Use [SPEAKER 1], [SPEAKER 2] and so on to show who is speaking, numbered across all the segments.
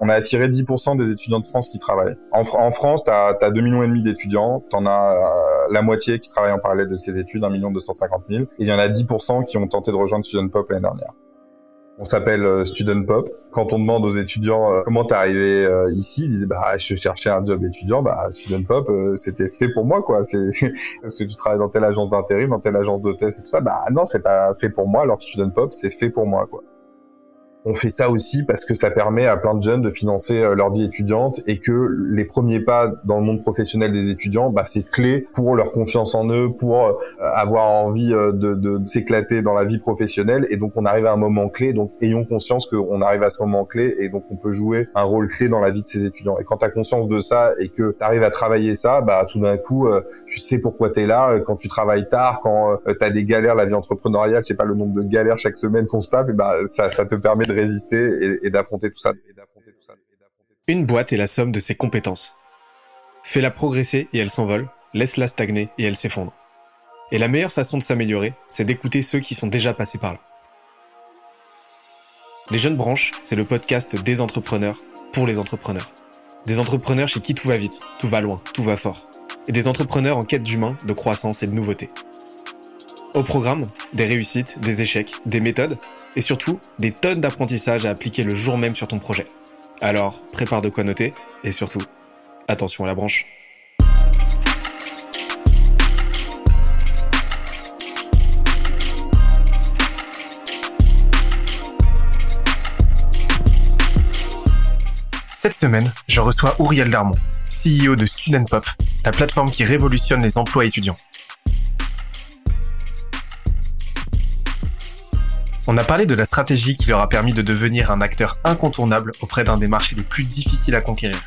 [SPEAKER 1] On a attiré 10% des étudiants de France qui travaillent. En, France, tu as, 2 millions et demi d'étudiants, tu en as euh, la moitié qui travaillent en parallèle de ces études, 1 million 250 000, et il y en a 10% qui ont tenté de rejoindre Student Pop l'année dernière. On s'appelle euh, Student Pop. Quand on demande aux étudiants euh, comment t'es arrivé euh, ici, ils disaient bah je cherchais un job étudiant. Bah Student Pop, c'était fait pour moi quoi. C'est est-ce que tu travailles dans telle agence d'intérim, dans telle agence d'hôtesse et tout ça Bah non, c'est pas fait pour moi. Alors Student Pop, c'est fait pour moi quoi. On fait ça aussi parce que ça permet à plein de jeunes de financer euh, leur vie étudiante et que les premiers pas dans le monde professionnel des étudiants, bah, c'est clé pour leur confiance en eux, pour euh, avoir envie euh, de, de, s'éclater dans la vie professionnelle. Et donc on arrive à un moment clé. Donc ayons conscience qu'on arrive à ce moment clé et donc on peut jouer un rôle clé dans la vie de ces étudiants. Et quand tu as conscience de ça et que tu arrives à travailler ça, bah tout d'un coup tu sais pourquoi tu es là. Quand tu travailles tard, quand tu as des galères, la vie entrepreneuriale, je sais pas le nombre de galères chaque semaine qu'on se tape, et bah ça, ça te permet de résister et, tout ça.
[SPEAKER 2] Une boîte est la somme de ses compétences. Fais-la progresser et elle s'envole, laisse-la stagner et elle s'effondre. Et la meilleure façon de s'améliorer, c'est d'écouter ceux qui sont déjà passés par là. Les Jeunes Branches, c'est le podcast des entrepreneurs pour les entrepreneurs. Des entrepreneurs chez qui tout va vite, tout va loin, tout va fort. Et des entrepreneurs en quête d'humain, de croissance et de nouveauté. Au programme, des réussites, des échecs, des méthodes et surtout des tonnes d'apprentissages à appliquer le jour même sur ton projet. Alors, prépare de quoi noter et surtout, attention à la branche. Cette semaine, je reçois Ouriel Darmon, CEO de Student Pop, la plateforme qui révolutionne les emplois étudiants. On a parlé de la stratégie qui leur a permis de devenir un acteur incontournable auprès d'un des marchés les plus difficiles à conquérir.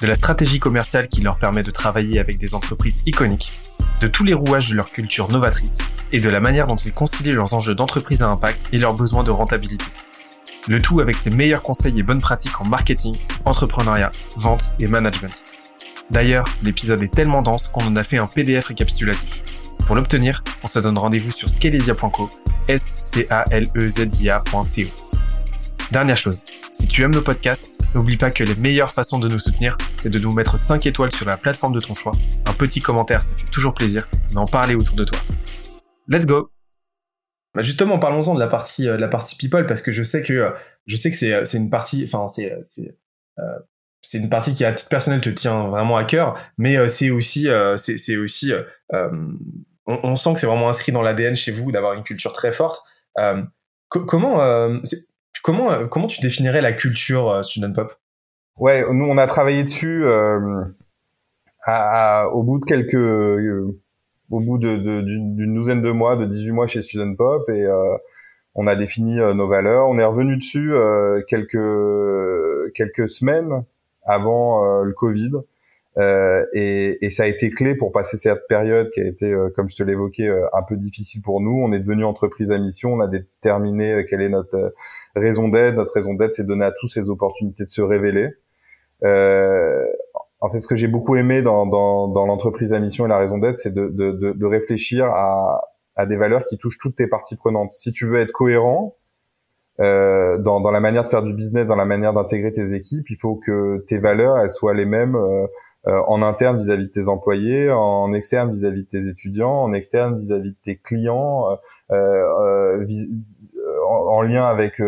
[SPEAKER 2] De la stratégie commerciale qui leur permet de travailler avec des entreprises iconiques, de tous les rouages de leur culture novatrice et de la manière dont ils concilient leurs enjeux d'entreprise à impact et leurs besoins de rentabilité. Le tout avec ses meilleurs conseils et bonnes pratiques en marketing, entrepreneuriat, vente et management. D'ailleurs, l'épisode est tellement dense qu'on en a fait un PDF récapitulatif. Pour l'obtenir, on se donne rendez-vous sur scalesia.co S-C-A-L-E-Z-I-A.co. Dernière chose, si tu aimes nos podcasts, n'oublie pas que les meilleures façons de nous soutenir, c'est de nous mettre 5 étoiles sur la plateforme de ton choix, un petit commentaire, ça fait toujours plaisir, d'en parler autour de toi. Let's go
[SPEAKER 3] bah justement, parlons-en de la partie euh, la partie people parce que je sais que euh, je sais que c'est euh, c'est une partie, enfin c'est c'est une partie qui à titre personnel te tient vraiment à cœur, mais c'est aussi c'est aussi on, sent que c'est vraiment inscrit dans l'ADN chez vous d'avoir une culture très forte. Euh, comment, euh, comment, euh, comment tu définirais la culture student pop?
[SPEAKER 1] Ouais, nous on a travaillé dessus au bout de quelques, au bout d'une douzaine de mois, de 18 mois chez Student Pop et on a défini nos valeurs. On est revenu dessus quelques quelques semaines avant le Covid euh, et, et, ça a été clé pour passer cette période qui a été, euh, comme je te l'évoquais, euh, un peu difficile pour nous. On est devenu entreprise à mission. On a déterminé quelle est notre raison d'être. Notre raison d'être, c'est donner à tous ces opportunités de se révéler. en fait, ce que j'ai beaucoup aimé dans, dans, dans l'entreprise à mission et la raison d'être, c'est de, de, de, de, réfléchir à, à des valeurs qui touchent toutes tes parties prenantes. Si tu veux être cohérent, euh, dans, dans, la manière de faire du business, dans la manière d'intégrer tes équipes, il faut que tes valeurs elles soient les mêmes euh, euh, en interne vis-à-vis de tes employés, en externe vis-à-vis de tes étudiants, en externe vis-à-vis de tes clients, euh, euh, en, lien avec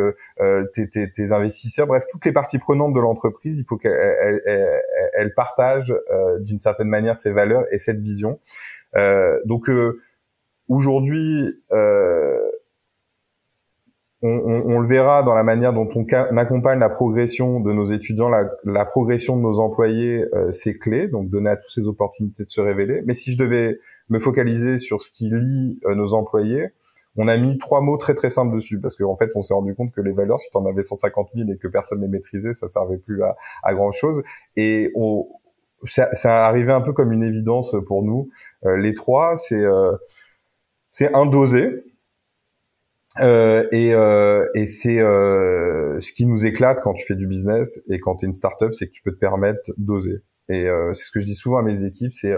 [SPEAKER 1] tes, tes, tes, investisseurs, bref, toutes les parties prenantes de l'entreprise, il faut qu'elles partagent d'une certaine manière ces valeurs et cette vision. donc aujourd'hui, on, on, on, le verra dans la manière dont on, accompagne la progression de nos étudiants, la, la progression de nos employés, euh, c'est clé, donc donner à tous ces opportunités de se révéler. Mais si je devais me focaliser sur ce qui lie euh, nos employés, on a mis trois mots très très simples dessus, parce qu'en fait, on s'est rendu compte que les valeurs, si tu en avais 150 000 et que personne les maîtrisait, ça servait plus à, à grand chose. Et on, ça, ça arrivé un peu comme une évidence pour nous. Euh, les trois, c'est euh, c'est un dosé, euh, et, euh, et c'est euh, ce qui nous éclate quand tu fais du business et quand tu es une startup, c'est que tu peux te permettre d'oser. Et euh, c'est ce que je dis souvent à mes équipes, c'est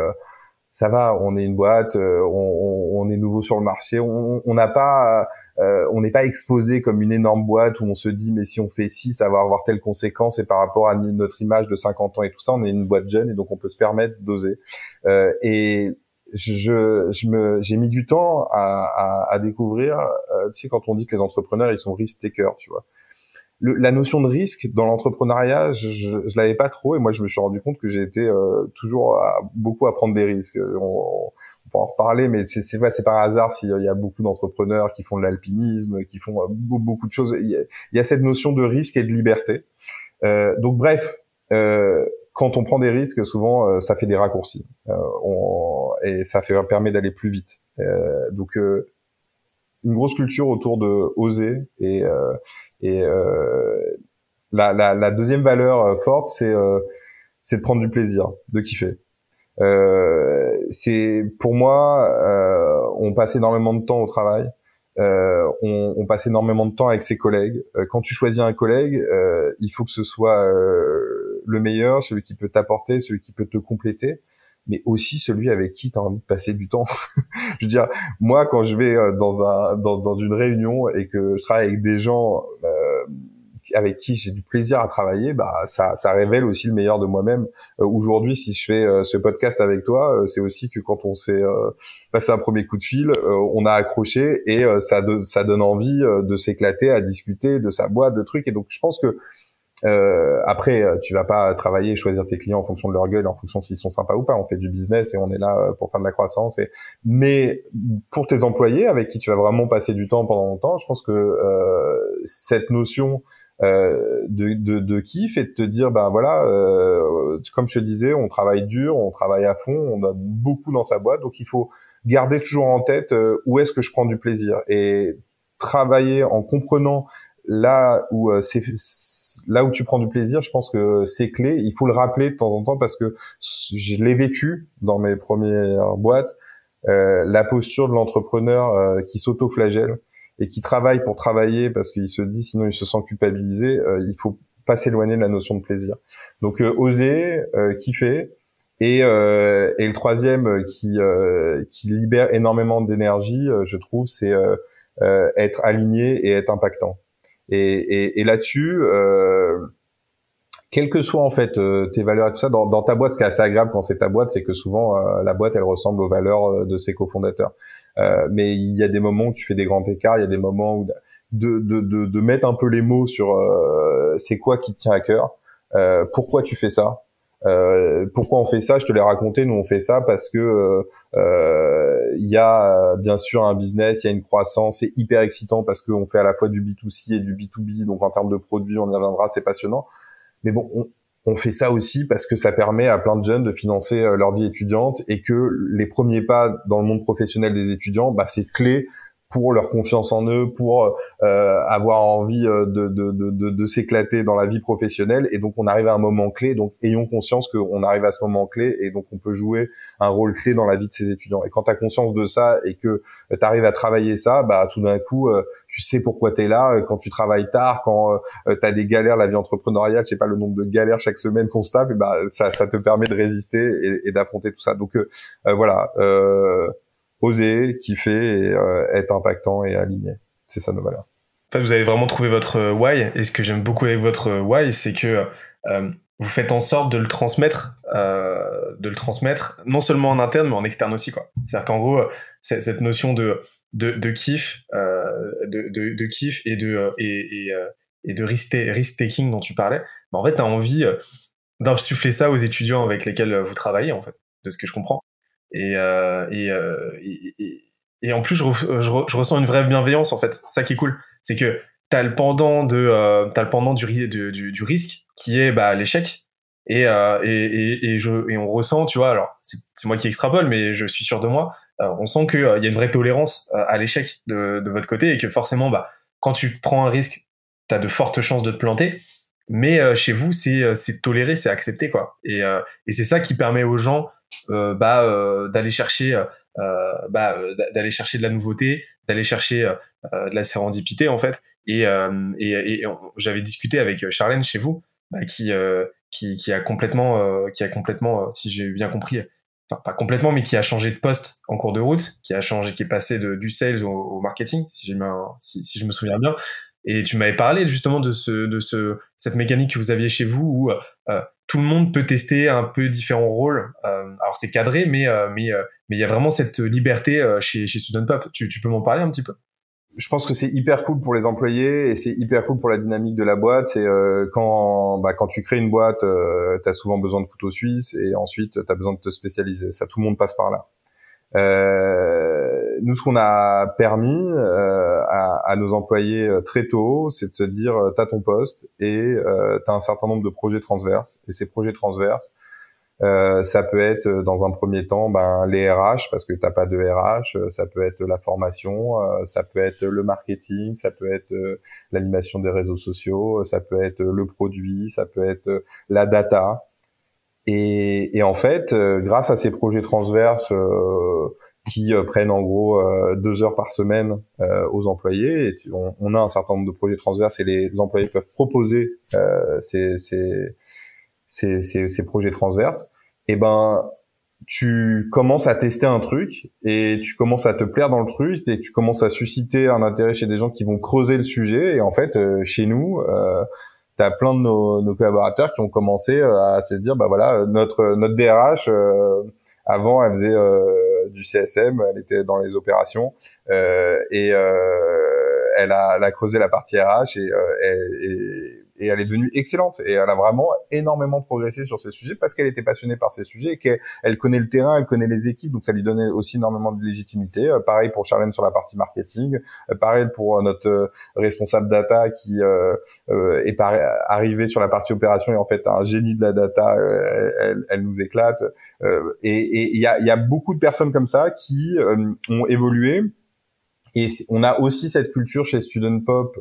[SPEAKER 1] ça va, on est une boîte, on, on, est nouveau sur le marché, on n'a pas euh, on n'est pas exposé comme une énorme boîte où on se dit mais si on fait ci, ça va avoir telle conséquence et par rapport à notre image de 50 ans et tout ça, on est une boîte jeune et donc on peut se permettre d'oser. Euh, et je, je me, j'ai mis du temps à, à, à découvrir. Euh, tu sais, quand on dit que les entrepreneurs ils sont risk takers, tu vois. Le, la notion de risque dans l'entrepreneuriat, je, je, je l'avais pas trop et moi je me suis rendu compte que j'ai été euh, toujours à, beaucoup à prendre des risques. On, en reparler, mais c'est c'est c'est par hasard s'il y a beaucoup d'entrepreneurs qui font de l'alpinisme, qui font euh, beaucoup de choses. Il y, a, cette notion de risque et de liberté. Euh, donc bref, euh, quand on prend des risques, souvent euh, ça fait des raccourcis euh, on, et ça fait permet d'aller plus vite. donc une grosse culture autour de oser et et la, la, la, deuxième valeur forte, c'est c'est de prendre du plaisir, de kiffer. Euh, c'est pour moi, euh, on passe énormément de temps au travail. Euh, on, on, passe énormément de temps avec ses collègues. Euh, quand tu choisis un collègue, euh, il faut que ce soit euh, le meilleur, celui qui peut t'apporter, celui qui peut te compléter, mais aussi celui avec qui tu as envie de passer du temps. je veux dire, moi, quand je vais dans, un, dans, dans, une réunion et que je travaille avec des gens avec qui j'ai du plaisir à travailler, bah ça, ça révèle aussi le meilleur de moi-même. Euh, aujourd'hui, si je fais euh, ce podcast avec toi, euh, c'est aussi que quand on s'est passé un premier coup de fil, on a accroché et ça, ça donne envie de s'éclater, à discuter de sa boîte, de trucs. Et donc, je pense que euh, après, tu vas pas travailler et choisir tes clients en fonction de leur gueule, en fonction s'ils sont sympas ou pas. On fait du business et on est là pour faire de la croissance. Et... Mais pour tes employés avec qui tu vas vraiment passer du temps pendant longtemps, je pense que euh, cette notion euh, de, de, de, kiff et de te dire ben voilà euh, comme je te disais on travaille dur on travaille à fond on a beaucoup dans sa boîte donc il faut garder toujours en tête euh, où est-ce que je prends du plaisir et travailler en comprenant là où c'est là où tu prends du plaisir je pense que c'est clé il faut le rappeler de temps en temps parce que je l'ai vécu dans mes premières boîtes la posture de l'entrepreneur qui s'auto-flagelle et qui travaille pour travailler parce qu'il se dit sinon il se sent culpabilisé, euh, il faut pas s'éloigner de la notion de plaisir. Donc euh, oser, euh, kiffer. Et, euh, et le troisième qui, qui libère énormément d'énergie, je trouve, c'est être aligné et être impactant. Et, et, et là-dessus, quelles que soient en fait tes valeurs et tout ça, dans, dans, ta boîte, ce qui est assez agréable quand c'est ta boîte, c'est que souvent la boîte elle ressemble aux valeurs de ses cofondateurs. Euh, mais il y a des moments où tu fais des grands écarts, il y a des moments où de, de, de, de mettre un peu les mots sur euh, c'est quoi qui te tient à cœur, euh, pourquoi tu fais ça, euh, pourquoi on fait ça? Je te l'ai raconté. Nous, on fait ça parce que il y a bien sûr un business, il y a une croissance, c'est hyper excitant parce qu'on fait à la fois du B2C et du B2B. Donc en termes de produits, on y reviendra, c'est passionnant. Mais bon, on, on fait ça aussi parce que ça permet à plein de jeunes de financer euh, leur vie étudiante et que les premiers pas dans le monde professionnel des étudiants, bah, c'est clé pour leur confiance en eux, pour euh, avoir envie euh, de, de, de, de s'éclater dans la vie professionnelle. Et donc, on arrive à un moment clé. Donc, ayons conscience qu'on arrive à ce moment clé et donc on peut jouer un rôle clé dans la vie de ces étudiants. Et quand tu as conscience de ça et que euh, tu arrives à travailler ça, bah tout d'un coup, tu sais pourquoi tu es là. Quand tu travailles tard, quand tu as des galères, la vie entrepreneuriale, je sais pas le nombre de galères chaque semaine qu'on se tape, et bah ça, ça te permet de résister et, et d'affronter tout ça. Donc voilà. Euh, oser, kiffer et euh, être impactant et aligné. C'est ça nos valeurs.
[SPEAKER 2] Vous avez vraiment trouvé votre euh, why. Et ce que j'aime beaucoup avec votre euh, why, c'est que vous faites en sorte de le transmettre, de le transmettre non seulement en interne mais en externe aussi. C'est-à-dire qu'en gros, cette notion de kiff, de, kiff et de et, et, et de risk, risk taking dont tu parlais, bah, en fait, tu as envie d'insuffler ça aux étudiants avec lesquels vous travaillez en fait, de ce que je comprends. Et, euh, euh, et, et, et, en plus, je, je, je, ressens une vraie bienveillance, en fait. Ça qui est cool. C'est que t'as le pendant de, euh, as le pendant du, du, risque, qui est bah, l'échec. Et, euh, et, et, je, et on ressent, tu vois, alors c'est moi qui extrapole, mais je suis sûr de moi, euh, on sent qu'il euh, y a une vraie tolérance à l'échec de, de votre côté et que forcément, bah, quand tu prends un risque, tu as de fortes chances de te planter. Mais chez vous, c'est toléré, c'est accepté, quoi. Et, et c'est ça qui permet aux gens euh, bah, euh, d'aller chercher euh, bah, d'aller chercher de la nouveauté, d'aller chercher de la sérendipité en fait. Et, et, et j'avais discuté avec Charlène chez vous, bah, qui, qui, qui a complètement, qui a complètement, si j'ai bien compris, enfin pas complètement, mais qui a changé de poste en cours de route, qui a changé, qui est passé de, du sales au, marketing, si, si, si, je me souviens bien. Et tu m'avais parlé justement de ce, de ce, cette mécanique que vous aviez chez vous où euh, tout le monde peut tester un peu différents rôles. Euh, alors c'est cadré, mais euh, euh, mais il y a vraiment cette liberté chez chez Student Pop. Tu, peux m'en parler un petit peu?
[SPEAKER 1] Je pense que c'est hyper cool pour les employés et c'est hyper cool pour la dynamique de la boîte. C'est quand bah, quand tu crées une boîte, euh, tu as souvent besoin de couteaux suisses et ensuite tu as besoin de te spécialiser. Ça, tout le monde passe par là. Nous, ce qu'on a permis euh, à, à, nos employés euh, très tôt, c'est de se dire, tu as ton poste et tu as un certain nombre de projets transverses. Et ces projets transverses, euh, ça peut être euh, dans un premier temps ben, les RH parce que t'as pas de RH, euh, ça peut être la formation, ça peut être le marketing, ça peut être l'animation des réseaux sociaux, ça peut être le produit, ça peut être la data. Et, et en fait, grâce à ces projets transverses qui prennent en gros deux heures par semaine aux employés, et on, on, a un certain nombre de projets transverses et les employés peuvent proposer ces, ces ces, ces, projets transverses, et eh ben tu commences à tester un truc et tu commences à te plaire dans le truc et tu commences à susciter un intérêt chez des gens qui vont creuser le sujet. Et en fait euh, chez nous euh, tu as plein de nos, nos, collaborateurs qui ont commencé euh, à se dire bah voilà notre notre DRH euh, avant elle faisait du CSM elle était dans les opérations et elle a, elle a creusé la partie RH et et elle est devenue excellente et elle a vraiment énormément progressé sur ces sujets parce qu'elle était passionnée par ces sujets et qu'elle connaît le terrain, elle connaît les équipes, donc ça lui donnait aussi énormément de légitimité. Euh, pareil pour Charlène sur la partie marketing, euh, pareil pour euh, notre responsable data qui est arrivé sur la partie opération et en fait un génie de la data, elle, nous éclate. et il y a, beaucoup de personnes comme ça qui ont évolué. Et on a aussi cette culture chez Student Pop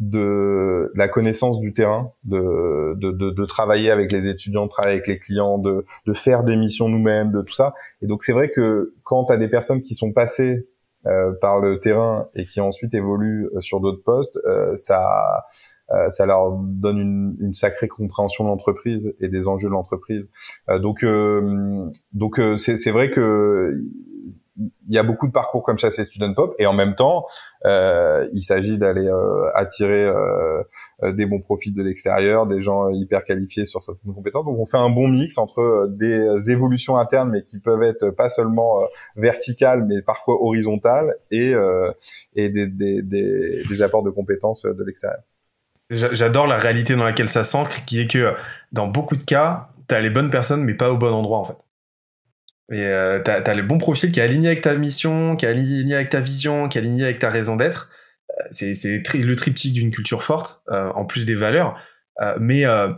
[SPEAKER 1] de, la connaissance du terrain, de, de, de, travailler avec les étudiants, de travailler avec les clients, de, faire des missions nous-mêmes, de tout ça. Et donc c'est vrai que quand tu des personnes qui sont passées euh, par le terrain et qui ensuite évoluent euh, sur d'autres postes, euh, ça ça leur donne une, une sacrée compréhension de l'entreprise et des enjeux de l'entreprise. donc donc c'est vrai que il y a beaucoup de parcours comme ça c'est Student Pop et en même temps euh, il s'agit d'aller euh, attirer euh, euh, des bons profils de l'extérieur des gens hyper qualifiés sur certaines compétences donc on fait un bon mix entre des évolutions internes mais qui peuvent être pas seulement verticales mais parfois horizontales et et des, des, des, des apports de compétences de l'extérieur
[SPEAKER 2] J'adore la réalité dans laquelle ça s'ancre, qui est que dans beaucoup de cas, tu as les bonnes personnes, mais pas au bon endroit en fait. Et euh, t'as as le bon profil qui est aligné avec ta mission, qui est aligné avec ta vision, qui est aligné avec ta raison d'être. Euh, c'est le triptyque d'une culture forte, euh, en plus des valeurs. Euh, mais euh,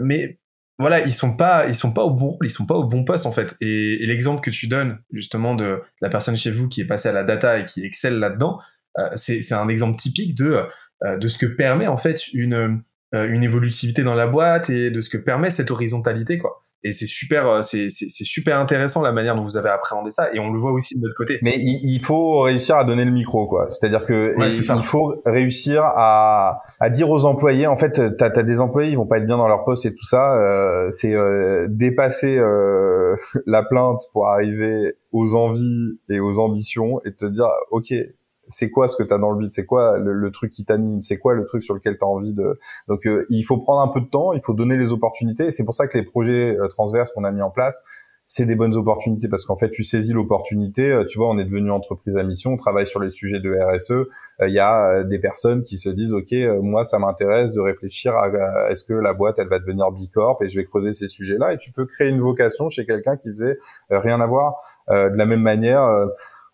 [SPEAKER 2] mais voilà, ils sont pas ils sont pas au bon rôle, ils sont pas au bon poste en fait. Et, et l'exemple que tu donnes justement de la personne chez vous qui est passée à la data et qui excelle là-dedans, c'est un exemple typique de de ce que permet en fait une une évolutivité dans la boîte et de ce que permet cette horizontalité quoi et c'est super euh, c'est super intéressant la manière dont vous avez appréhendé ça et on le voit aussi de notre côté.
[SPEAKER 1] Mais il, faut réussir à donner le micro quoi. C'est à dire que il faut réussir à, à dire aux employés en fait t'as as des employés ils vont pas être bien dans leur poste et tout ça euh, c'est euh, dépasser euh, la plainte pour arriver aux envies et aux ambitions et te dire ok c'est quoi ce que tu as dans le vide, c'est quoi le, truc qui t'anime, c'est quoi le truc sur lequel tu as envie de... Donc euh, il faut prendre un peu de temps, il faut donner les opportunités, et c'est pour ça que les projets euh, transverses qu'on a mis en place, c'est des bonnes opportunités, parce qu'en fait tu saisis l'opportunité, euh, tu vois, on est devenu entreprise à mission, on travaille sur les sujets de RSE, il y a des personnes qui se disent, ok, moi ça m'intéresse de réfléchir à, est-ce que la boîte elle va devenir Bicorp, et je vais creuser ces sujets-là, et tu peux créer une vocation chez quelqu'un qui faisait rien à voir. de la même manière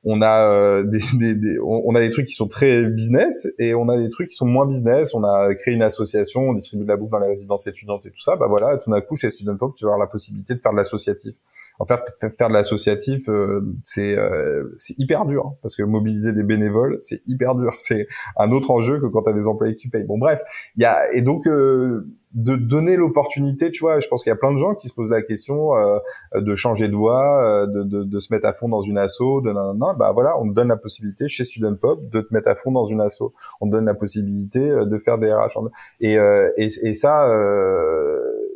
[SPEAKER 1] on a euh, des, on a des trucs qui sont très business et on a des trucs qui sont moins business. On a créé une association, on distribue de la bouffe dans les résidences étudiantes et tout ça. Bah voilà, tout d'un coup chez Student Pop, tu vas avoir la possibilité de faire de l'associatif. En fait, faire de l'associatif, euh, c'est euh, c'est hyper dur hein, parce que mobiliser des bénévoles, c'est hyper dur. C'est un autre enjeu que quand tu as des employés que tu payes. Bon bref, il y a et donc de donner l'opportunité, tu vois, je pense qu'il y a plein de gens qui se posent la question euh, de changer de voie, euh, de, de, de, se mettre à fond dans une asso, de non, non, bah voilà, on te donne la possibilité chez Student Pop de te mettre à fond dans une asso, on te donne la possibilité euh, de faire des RH. Et et, et ça,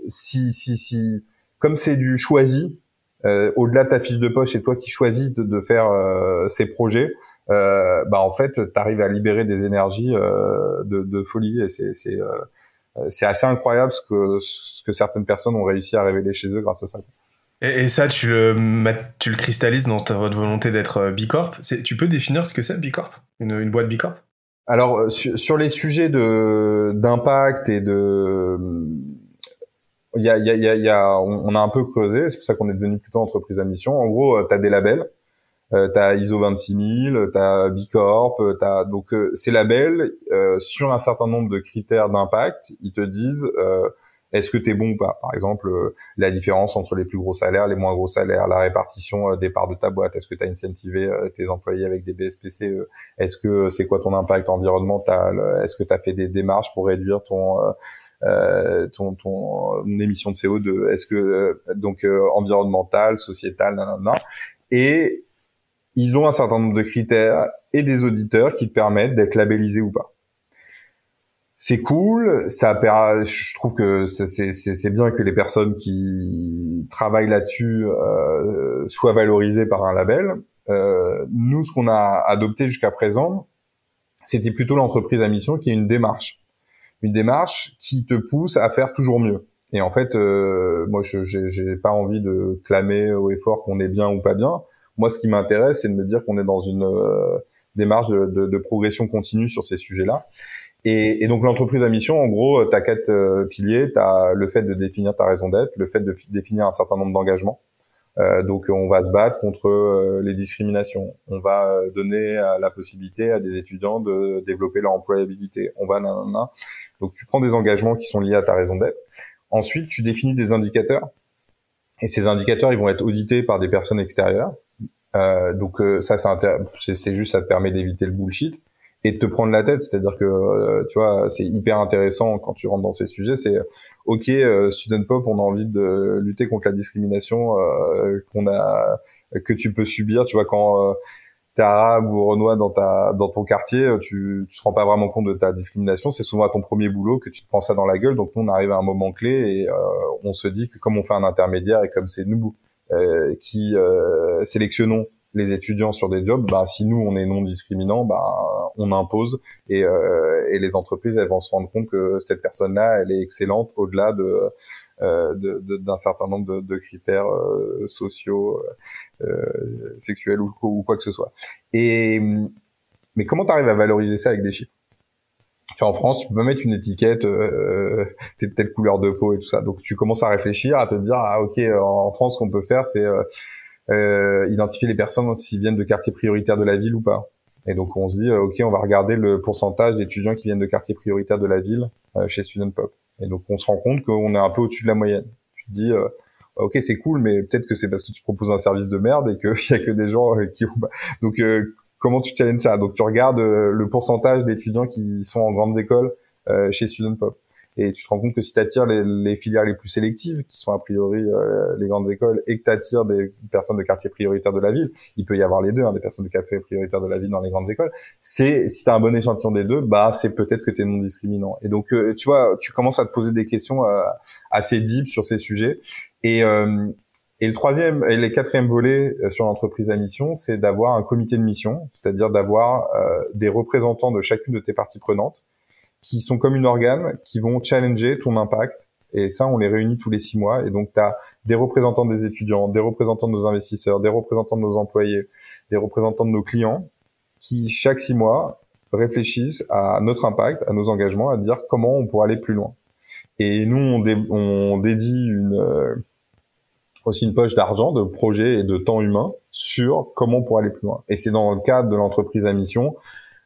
[SPEAKER 1] si si si comme c'est du choisi, au-delà de ta fiche de poche, c'est toi qui choisis de, de faire ces projets. bah en fait, tu arrives à libérer des énergies de, de, folie. Et c'est c'est c'est assez incroyable ce que ce que certaines personnes ont réussi à révéler chez eux grâce à ça.
[SPEAKER 2] Et, ça, tu le, tu le cristallises dans ta votre volonté d'être Bicorp. Tu peux définir ce que c'est Bicorp? Une, une boîte Bicorp?
[SPEAKER 1] Alors euh, sur, les sujets de d'impact et de y a, y a, y a, on a un peu creusé, c'est pour ça qu'on est devenu plutôt entreprise à mission. En gros, euh, tu as des labels, euh, tu as ISO 26000, tu as Bicorp, tu as donc euh, ces labels sur un certain nombre de critères d'impact, ils te disent est-ce que tu es bon ou pas? Par exemple, euh, la différence entre les plus gros salaires, les moins gros salaires, la répartition euh, des parts de ta boîte, est-ce que tu as incentivé euh, tes employés avec des BSPCE Est-ce que c'est quoi ton impact environnemental Est-ce que tu as fait des démarches pour réduire ton ton, ton émission de CO2 Est-ce que donc environnemental, sociétal, nanana. Et ils ont un certain nombre de critères et des auditeurs qui te permettent d'être labellisé ou pas c'est cool. Ça, je trouve que c'est bien que les personnes qui travaillent là-dessus euh, soient valorisées par un label. Euh, nous, ce qu'on a adopté jusqu'à présent, c'était plutôt l'entreprise à mission qui est une démarche, une démarche qui te pousse à faire toujours mieux. Et en fait, euh, moi, je j'ai pas envie de clamer au effort qu'on est bien ou pas bien. Moi, ce qui m'intéresse, c'est de me dire qu'on est dans une euh, démarche de, de, de, progression continue sur ces sujets-là. Et, et, donc l'entreprise à mission, en gros, t'as quatre euh, piliers. T'as le fait de définir ta raison d'être, le fait de définir un certain nombre d'engagements. Euh, donc on va se battre contre euh, les discriminations. On va euh, donner la possibilité à des étudiants de développer leur employabilité. On va nanana. Donc tu prends des engagements qui sont liés à ta raison d'être. Ensuite, tu définis des indicateurs. Et ces indicateurs, ils vont être audités par des personnes extérieures. Donc ça, c'est juste, ça te permet d'éviter le bullshit et de te prendre la tête. C'est-à-dire que, euh, tu vois, c'est hyper intéressant quand tu rentres dans ces sujets. C'est, ok, euh, student pop, on a envie de lutter contre la discrimination euh, qu'on a, que tu peux subir. Tu vois, quand t'es arabe ou renois dans ta dans ton quartier, tu tu te rends pas vraiment compte de ta discrimination. C'est souvent à ton premier boulot que tu te prends ça dans la gueule. Donc nous, on arrive à un moment clé et on se dit que comme on fait un intermédiaire et comme c'est nous qui sélectionnons les étudiants sur des jobs, bah, si nous on est non discriminant, bah, on impose et, euh, et les entreprises elles vont se rendre compte que cette personne-là, elle est excellente au-delà de euh, d'un certain nombre de, critères euh, sociaux, euh, sexuels ou, ou, quoi que ce soit. Et mais comment tu arrives à valoriser ça avec des chiffres? Tu en France, tu peux mettre une étiquette, euh, t'es de telle couleur de peau et tout ça. Donc tu commences à réfléchir, à te dire ah ok en France, ce qu'on peut faire, c'est euh, identifier les personnes s'ils viennent de quartiers prioritaires de la ville ou pas. Et donc on se dit, euh, ok, on va regarder le pourcentage d'étudiants qui viennent de quartiers prioritaires de la ville euh, chez Student Pop. Et donc on se rend compte qu'on est un peu au-dessus de la moyenne. Tu te dis, euh, ok, c'est cool, mais peut-être que c'est parce que tu proposes un service de merde et qu'il y a que des gens qui Donc comment tu challenges ça? Donc tu regardes le pourcentage d'étudiants qui sont en grandes écoles chez Student Pop et tu te rends compte que si tu attires les, les, filières les plus sélectives, qui sont a priori euh, les grandes écoles, et que tu attires des personnes de quartier prioritaire de la ville, il peut y avoir les deux, hein, des personnes de quartier prioritaire de la ville dans les grandes écoles, c'est si tu as un bon échantillon des deux, bah c'est peut-être que tu es non discriminant. Et donc euh, tu vois, tu commences à te poser des questions euh, assez deep sur ces sujets. Et, et le troisième et le quatrième volet sur l'entreprise à mission, c'est d'avoir un comité de mission, c'est-à-dire d'avoir des représentants de chacune de tes parties prenantes qui sont comme une organe, qui vont challenger ton impact. Et ça, on les réunit tous les six mois. Et donc, tu as des représentants des étudiants, des représentants de nos investisseurs, des représentants de nos employés, des représentants de nos clients, qui chaque six mois réfléchissent à notre impact, à nos engagements, à dire comment on pourrait aller plus loin. Et nous, on, on dédie une, euh, aussi une poche d'argent, de projets et de temps humain sur comment on pourrait aller plus loin. Et c'est dans le cadre de l'entreprise à mission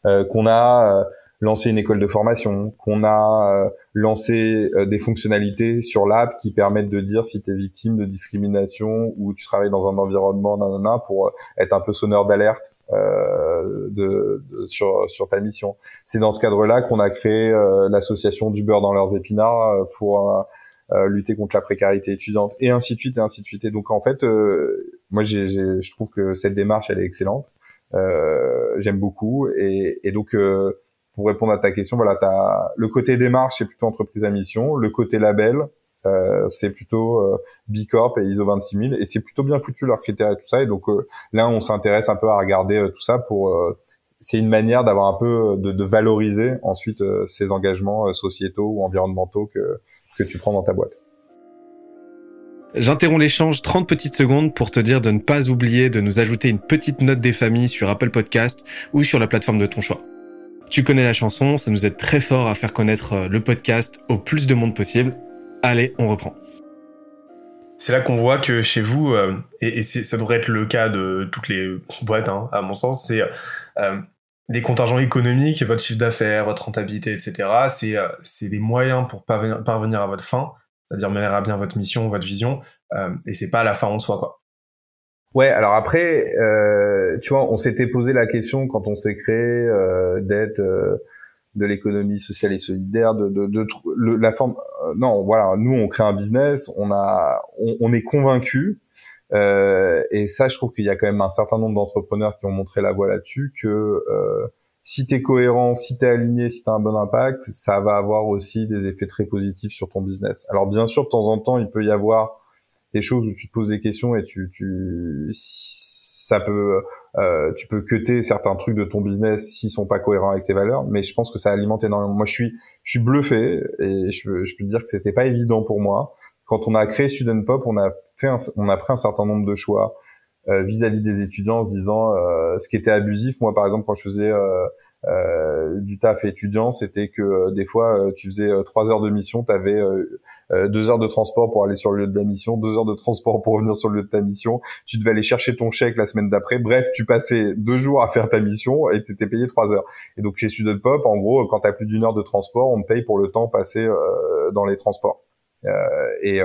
[SPEAKER 1] euh, qu'on a euh, lancé une école de formation, qu'on a euh, lancé euh, des fonctionnalités sur l'app qui permettent de dire si tu es victime de discrimination ou tu travailles dans un environnement nanana pour euh, être un peu sonneur d'alerte euh, de, sur, sur ta mission. C'est dans ce cadre-là qu'on a créé l'association du beurre dans leurs épinards pour lutter contre la précarité étudiante et ainsi de suite et ainsi de suite. Et donc en fait, moi j'ai, je trouve que cette démarche elle est excellente. J'aime beaucoup et, et donc pour répondre à ta question, voilà, as le côté démarche, c'est plutôt entreprise à mission. Le côté label, Euh, c'est plutôt euh, B Corp et ISO 26000 et c'est plutôt bien foutu leurs critères et tout ça. Et donc là, on s'intéresse un peu à regarder tout ça pour c'est une manière d'avoir un peu de, de valoriser ensuite ces engagements sociétaux ou environnementaux que que tu prends dans ta boîte.
[SPEAKER 4] J'interromps l'échange 30 petites secondes pour te dire de ne pas oublier de nous ajouter une petite note des familles sur Apple Podcast ou sur la plateforme de ton choix. Tu connais la chanson, ça nous aide très fort à faire connaître euh, le podcast au plus de monde possible. Allez, on reprend. C'est là qu'on voit que chez vous, euh, et, ça devrait être le cas de toutes les boîtes, hein, à mon sens, c'est euh, des contingents économiques, votre chiffre d'affaires, votre rentabilité, etc. C'est des moyens pour parvenir à votre fin c'est-à-dire mener à bien votre mission, votre vision, et c'est pas la fin en soi, quoi.
[SPEAKER 1] Ouais, alors après, euh, tu vois, on s'était posé la question quand on s'est créé euh, d'être euh, de l'économie sociale et solidaire, de, de, de, la forme. Euh, non, voilà, nous on crée un business, on a, on, on est convaincu, et ça, je trouve qu'il y a quand même un certain nombre d'entrepreneurs qui ont montré la voie là-dessus que si tu es cohérent, si tu es aligné, si tu as un bon impact, ça va avoir aussi des effets très positifs sur ton business. Alors bien sûr, de temps en temps, il peut y avoir des choses où tu te poses des questions et tu, tu ça peut, euh, tu peux cuter certains trucs de ton business s'ils sont pas cohérents avec tes valeurs, mais je pense que ça alimente énormément. Moi, je suis, je suis bluffé et je, je peux te dire que c'était pas évident pour moi. Quand on a créé Student Pop, on a fait, on a pris un certain nombre de choix euh, vis-à-vis des étudiants en se disant euh, ce qui était abusif. Moi, par exemple, quand je faisais euh, du taf étudiant, c'était que des fois, tu faisais trois heures de mission, tu avais deux heures de transport pour aller sur le lieu de la mission, deux heures de transport pour revenir sur le lieu de ta mission. Tu devais aller chercher ton chèque la semaine d'après. Bref, tu passais deux jours à faire ta mission et tu étais payé trois heures. Et donc chez Student Pop, en gros, quand tu as plus d'une heure de transport, on te paye pour le temps passé dans les transports. Euh, et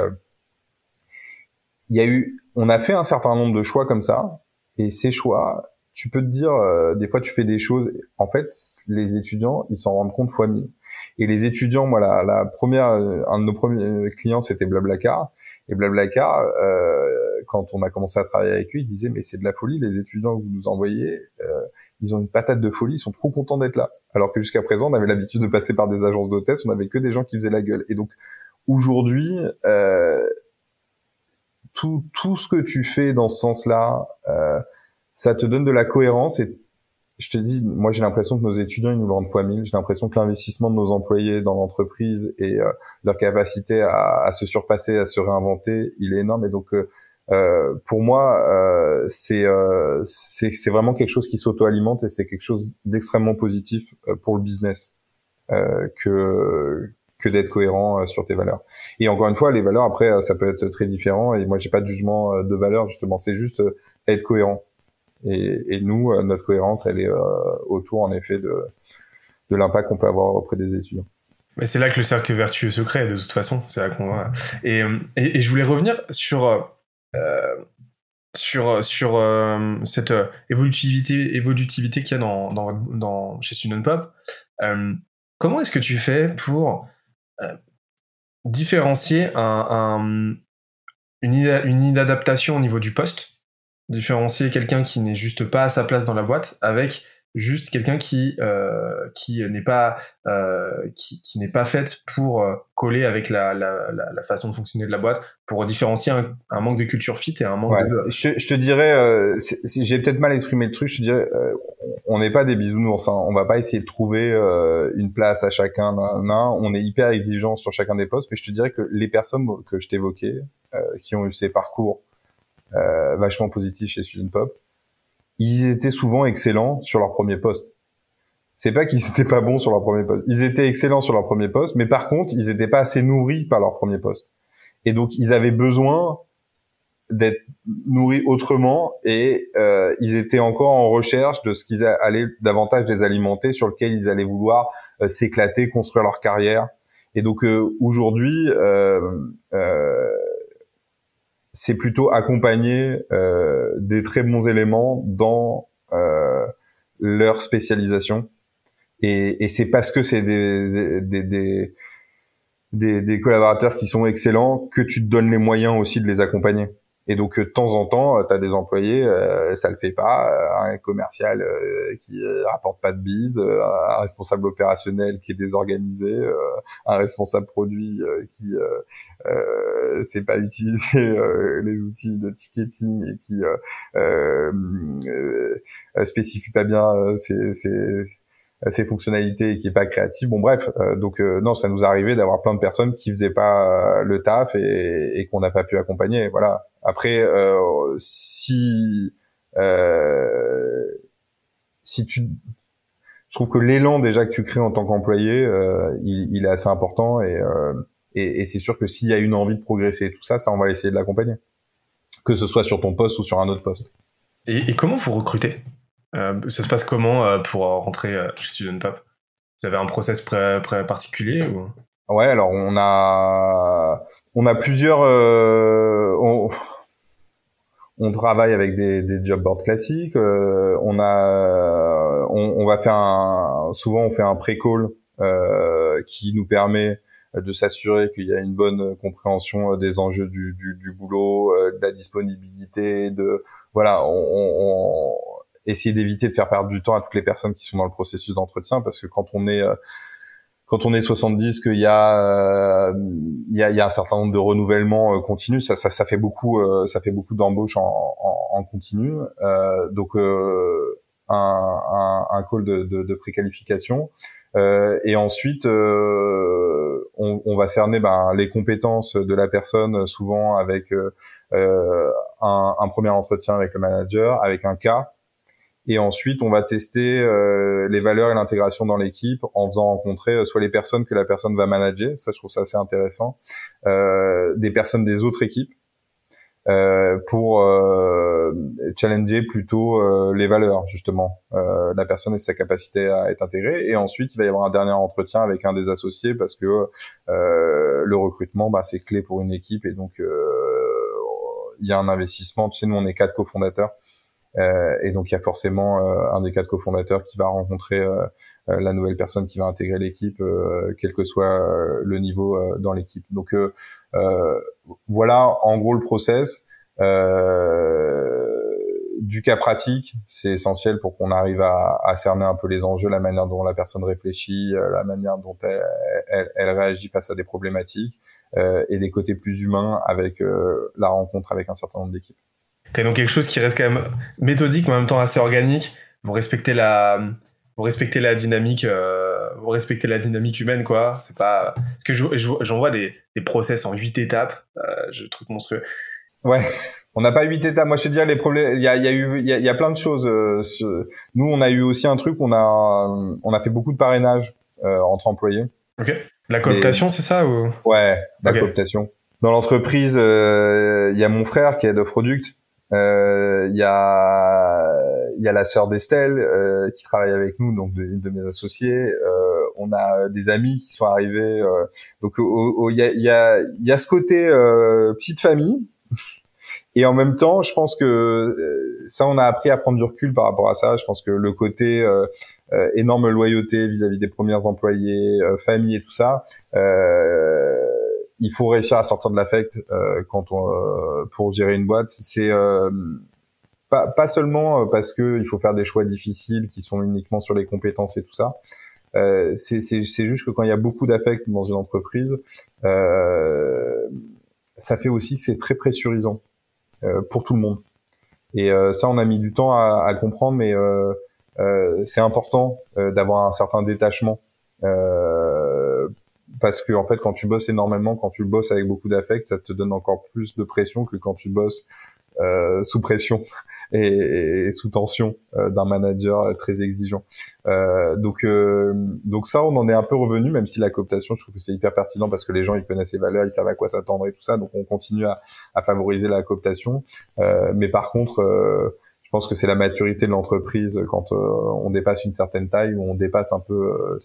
[SPEAKER 1] il y a eu, on a fait un certain nombre de choix comme ça, et ces choix, tu peux te dire, euh, des fois tu fais des choses, en fait, les étudiants, ils s'en rendent compte fois mille. Et les étudiants, moi, la, première, euh, un de nos premiers clients, c'était Blablacar. Et Blablacar, euh, quand on a commencé à travailler avec lui, il disait, mais c'est de la folie, les étudiants que vous nous envoyez, euh, ils ont une patate de folie, ils sont trop contents d'être là. Alors que jusqu'à présent, on avait l'habitude de passer par des agences d'hôtesse, on avait que des gens qui faisaient la gueule. Et donc, aujourd'hui, euh, tout, tout ce que tu fais dans ce sens-là, euh, ça te donne de la cohérence et je te dis, moi j'ai l'impression que nos étudiants ils nous vendent fois mille. J'ai l'impression que l'investissement de nos employés dans l'entreprise et euh, leur capacité à, à, se surpasser, à se réinventer, il est énorme. Et donc euh, euh pour moi, euh, c'est c'est vraiment quelque chose qui s'auto-alimente et c'est quelque chose d'extrêmement positif pour le business que que d'être cohérent euh, sur tes valeurs. Et encore une fois, les valeurs après euh, ça peut être très différent et moi j'ai pas de jugement euh, de valeur justement, c'est juste être cohérent. Et, nous, notre cohérence, elle est autour en effet de l'impact qu'on peut avoir auprès des étudiants.
[SPEAKER 2] Mais c'est là que le cercle vertueux se crée, de toute façon. C'est là qu'on et, et, et, je voulais revenir sur euh, sur sur euh, cette évolutivité évolutivité qu'il y a dans dans, chez Student Pop. Euh, comment est-ce que tu fais pour euh, différencier un, une, une inadaptation au niveau du poste, différencier quelqu'un qui n'est juste pas à sa place dans la boîte avec juste quelqu'un qui euh, qui n'est pas euh, qui, qui n'est pas faite pour euh, coller avec la, la, la, façon de fonctionner de la boîte pour différencier un, un manque de culture fit et un manque de
[SPEAKER 1] je, je te dirais euh, j'ai peut-être mal exprimé le truc je te dirais euh, on n'est pas des bisounours hein. on va pas essayer de trouver une place à chacun on est hyper exigeant sur chacun des postes mais je te dirais que les personnes que je t'évoquais qui ont eu ces parcours vachement positifs chez Student Pop ils étaient souvent excellents sur leur premier poste. C'est pas qu'ils étaient pas bons sur leur premier poste. Ils étaient excellents sur leur premier poste, mais par contre, ils étaient pas assez nourris par leur premier poste. Et donc, ils avaient besoin d'être nourris autrement et euh, ils étaient encore en recherche de ce qu'ils allaient davantage les alimenter, sur lequel ils allaient vouloir euh, s'éclater, construire leur carrière. Et donc euh, aujourd'hui, euh, euh, c'est plutôt accompagner euh, des très bons éléments dans euh, leur spécialisation. Et, et c'est parce que c'est des, des, des, des, collaborateurs qui sont excellents que tu te donnes les moyens aussi de les accompagner. Et donc de temps en temps, tu as des employés, ça le fait pas, un commercial qui rapporte pas de bise, un responsable opérationnel qui est désorganisé, un responsable produit qui euh, c'est pas utiliser euh, les outils de ticketing et qui euh, euh spécifie pas bien ses, ses, fonctionnalités et qui est pas créatif. Bon bref, donc non, ça nous arrivé d'avoir plein de personnes qui faisaient pas le taf et, et qu'on n'a pas pu accompagner. Voilà. Après, si si tu je trouve que l'élan déjà que tu crées en tant qu'employé, il, il, est assez important et et, et c'est sûr que s'il y a une envie de progresser et tout ça, ça, on va essayer de l'accompagner. Que ce soit sur ton poste ou sur un autre poste.
[SPEAKER 2] Et, et comment vous recrutez? Euh, Ça se passe comment euh, pour rentrer euh, chez Student Top Vous avez un process pré, pré particulier ou?
[SPEAKER 1] Ouais, alors on a on a plusieurs euh, on, travaille avec des, job boards classiques. Euh, on a on, va faire souvent on fait un pré-call qui nous permet de s'assurer qu'il y a une bonne compréhension euh, des enjeux du, boulot, euh, de la disponibilité, de voilà, on, on, d'éviter de faire perdre du temps à toutes les personnes qui sont dans le processus d'entretien parce que quand on est euh, quand on est 70 qu'il y a il y a, il y a un certain nombre de renouvellements continus ça, ça, ça fait beaucoup ça fait beaucoup d'embauches en, en, en, continu euh, donc un, un, un, call de, de, de préqualification euh, et ensuite, euh, on, on, va cerner ben, les compétences de la personne, souvent avec euh, un, un, premier entretien avec le manager, avec un cas. Et ensuite, on va tester les valeurs et l'intégration dans l'équipe en faisant rencontrer soit les personnes que la personne va manager, ça je trouve ça assez intéressant, des personnes des autres équipes euh, pour euh, challenger plutôt euh, les valeurs justement. Euh, la personne et sa capacité à être intégrée. Et ensuite il va y avoir un dernier entretien avec un des associés parce que le recrutement bah, c'est clé pour une équipe. Et donc il y a un investissement. Tu sais nous on est quatre cofondateurs et donc il y a forcément un des quatre cofondateurs qui va rencontrer la nouvelle personne qui va intégrer l'équipe quel que soit le niveau dans l'équipe donc euh, voilà en gros le process. Euh, du cas pratique, c'est essentiel pour qu'on arrive à, à, cerner un peu les enjeux, la manière dont la personne réfléchit, euh, la manière dont elle, elle, elle réagit face à des problématiques, euh, et des côtés plus humains avec euh, la rencontre avec un certain nombre d'équipes.
[SPEAKER 2] Okay, donc quelque chose qui reste quand même méthodique, mais en même temps assez organique. Vous respectez la, vous respectez la dynamique, euh, vous respectez la dynamique humaine, quoi. C'est pas parce que j'en vois des, des process en huit étapes, euh, je trouve monstrueux.
[SPEAKER 1] Ouais, on n'a pas huit étapes. Moi, je te dire les problèmes. Il y a, y a eu, il y a, y a, plein de choses. Euh, nous, on a eu aussi un truc. On a, on a fait beaucoup de parrainage euh, entre employés.
[SPEAKER 2] Ok. La cooptation, c'est ça ou?
[SPEAKER 1] Ouais, la cooptation. Dans l'entreprise, euh, il y a mon frère qui est de product euh, il y a il y a la sœur d'Estelle euh, qui travaille avec nous, donc une de, mes associés. Euh, on a des amis qui sont arrivés. Euh, donc il y a y a y a ce côté petite famille. Et en même temps, je pense que ça, on a appris à prendre du recul par rapport à ça. Je pense que le côté énorme loyauté vis-à-vis des premiers employés, famille et tout ça, il faut réussir à sortir de l'affect euh, quand on euh, pour gérer une boîte. C'est euh, pas, pas seulement parce que il faut faire des choix difficiles qui sont uniquement sur les compétences et tout ça. Euh, c'est juste que quand il y a beaucoup d'affect dans une entreprise, euh, ça fait aussi que c'est très pressurisant euh, pour tout le monde. Et ça, on a mis du temps à, à comprendre, mais c'est important d'avoir un certain détachement parce que en fait quand tu bosses énormément, quand tu bosses avec beaucoup d'affect, ça te donne encore plus de pression que quand tu bosses euh, sous pression et, sous tension euh, d'un manager très exigeant. Euh, donc euh, donc ça on en est un peu revenu même si la cooptation je trouve que c'est hyper pertinent parce que les gens ils connaissent les valeurs, ils savent à quoi s'attendre et tout ça donc on continue à, à favoriser la cooptation. Euh, mais par contre pense que c'est la maturité de l'entreprise quand euh, on dépasse une certaine taille ou on dépasse un peu euh,